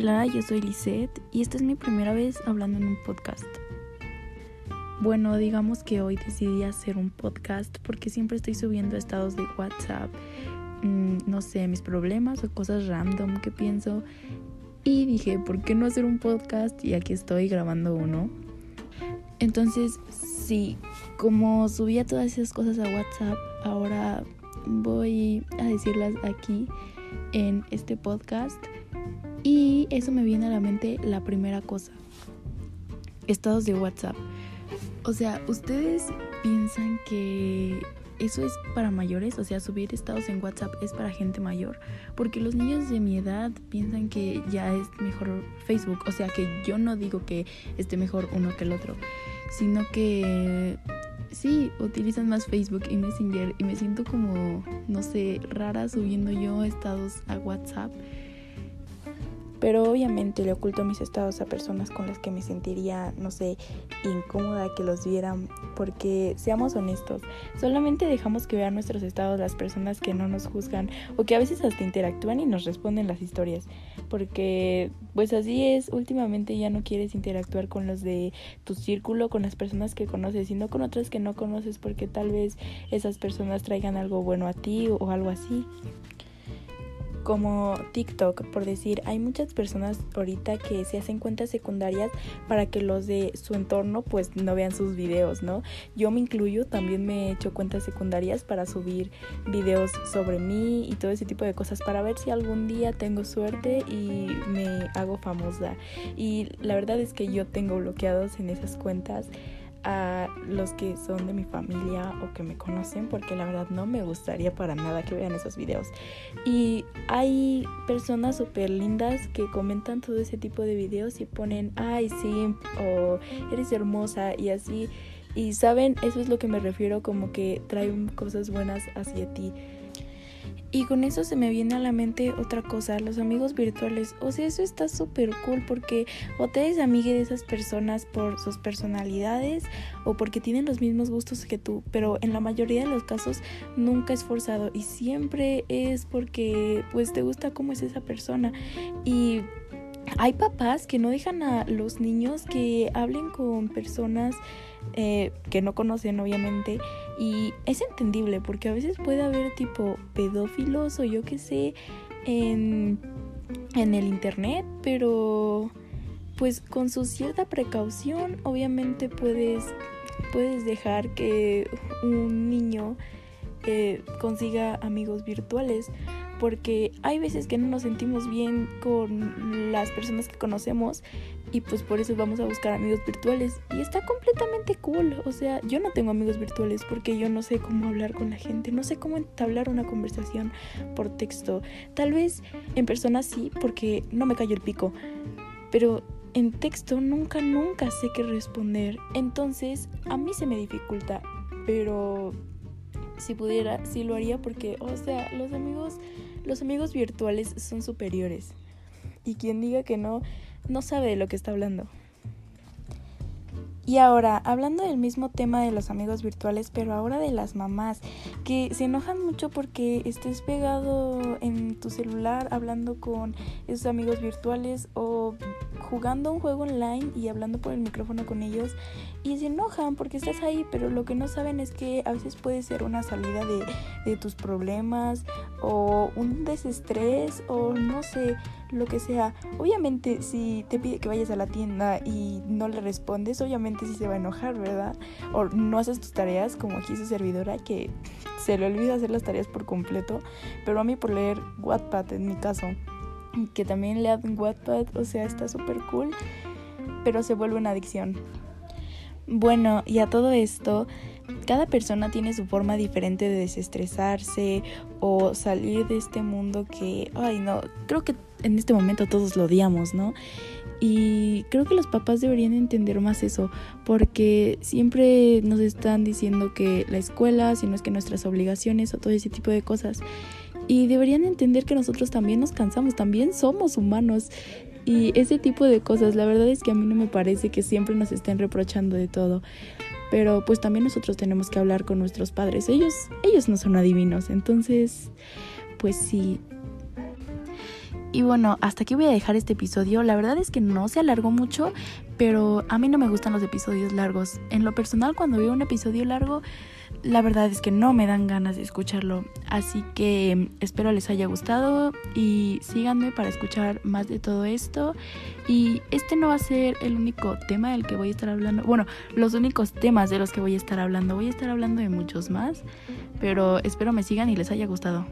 Hola, yo soy Lisette y esta es mi primera vez hablando en un podcast. Bueno, digamos que hoy decidí hacer un podcast porque siempre estoy subiendo estados de WhatsApp, mm, no sé, mis problemas o cosas random que pienso. Y dije, ¿por qué no hacer un podcast? Y aquí estoy grabando uno. Entonces, sí, como subía todas esas cosas a WhatsApp, ahora voy a decirlas aquí en este podcast. Y eso me viene a la mente la primera cosa. Estados de WhatsApp. O sea, ¿ustedes piensan que eso es para mayores? O sea, subir estados en WhatsApp es para gente mayor. Porque los niños de mi edad piensan que ya es mejor Facebook. O sea, que yo no digo que esté mejor uno que el otro. Sino que sí, utilizan más Facebook y Messenger. Y me siento como, no sé, rara subiendo yo estados a WhatsApp pero obviamente le oculto mis estados a personas con las que me sentiría, no sé, incómoda que los vieran, porque seamos honestos, solamente dejamos que vean nuestros estados las personas que no nos juzgan o que a veces hasta interactúan y nos responden las historias, porque pues así es, últimamente ya no quieres interactuar con los de tu círculo, con las personas que conoces, sino con otras que no conoces, porque tal vez esas personas traigan algo bueno a ti o algo así como TikTok, por decir, hay muchas personas ahorita que se hacen cuentas secundarias para que los de su entorno pues no vean sus videos, ¿no? Yo me incluyo, también me he hecho cuentas secundarias para subir videos sobre mí y todo ese tipo de cosas para ver si algún día tengo suerte y me hago famosa. Y la verdad es que yo tengo bloqueados en esas cuentas a los que son de mi familia o que me conocen porque la verdad no me gustaría para nada que vean esos videos. Y hay personas súper lindas que comentan todo ese tipo de videos y ponen ay sí o eres hermosa y así. Y saben eso es lo que me refiero como que traen cosas buenas hacia ti y con eso se me viene a la mente otra cosa, los amigos virtuales. O sea, eso está súper cool porque o te eres amiga de esas personas por sus personalidades o porque tienen los mismos gustos que tú, pero en la mayoría de los casos nunca es forzado y siempre es porque pues te gusta cómo es esa persona. Y hay papás que no dejan a los niños que hablen con personas eh, que no conocen obviamente y es entendible porque a veces puede haber tipo pedófilos o yo qué sé en, en el internet, pero pues con su cierta precaución obviamente puedes, puedes dejar que un niño eh, consiga amigos virtuales porque hay veces que no nos sentimos bien con las personas que conocemos y pues por eso vamos a buscar amigos virtuales. Y está completamente cool, o sea, yo no tengo amigos virtuales porque yo no sé cómo hablar con la gente, no sé cómo entablar una conversación por texto, tal vez en persona sí porque no me cayó el pico, pero en texto nunca, nunca sé qué responder, entonces a mí se me dificulta, pero si pudiera, sí lo haría porque, o sea, los amigos los amigos virtuales son superiores. Y quien diga que no, no sabe de lo que está hablando. Y ahora, hablando del mismo tema de los amigos virtuales, pero ahora de las mamás, que se enojan mucho porque estés pegado en tu celular hablando con esos amigos virtuales o jugando un juego online y hablando por el micrófono con ellos y se enojan porque estás ahí, pero lo que no saben es que a veces puede ser una salida de, de tus problemas o un desestrés o no sé, lo que sea. Obviamente si te pide que vayas a la tienda y no le respondes, obviamente sí se va a enojar, ¿verdad? O no haces tus tareas como aquí su servidora que se le olvida hacer las tareas por completo, pero a mí por leer Wattpad en mi caso que también lean Wattpad, o sea, está súper cool, pero se vuelve una adicción. Bueno, y a todo esto, cada persona tiene su forma diferente de desestresarse o salir de este mundo que, ay no, creo que en este momento todos lo odiamos, ¿no? Y creo que los papás deberían entender más eso, porque siempre nos están diciendo que la escuela, si no es que nuestras obligaciones o todo ese tipo de cosas. Y deberían entender que nosotros también nos cansamos, también somos humanos. Y ese tipo de cosas, la verdad es que a mí no me parece que siempre nos estén reprochando de todo. Pero pues también nosotros tenemos que hablar con nuestros padres. Ellos, ellos no son adivinos. Entonces, pues sí. Y bueno, hasta aquí voy a dejar este episodio. La verdad es que no se alargó mucho, pero a mí no me gustan los episodios largos. En lo personal, cuando veo un episodio largo, la verdad es que no me dan ganas de escucharlo. Así que em, espero les haya gustado y síganme para escuchar más de todo esto. Y este no va a ser el único tema del que voy a estar hablando. Bueno, los únicos temas de los que voy a estar hablando. Voy a estar hablando de muchos más. Pero espero me sigan y les haya gustado.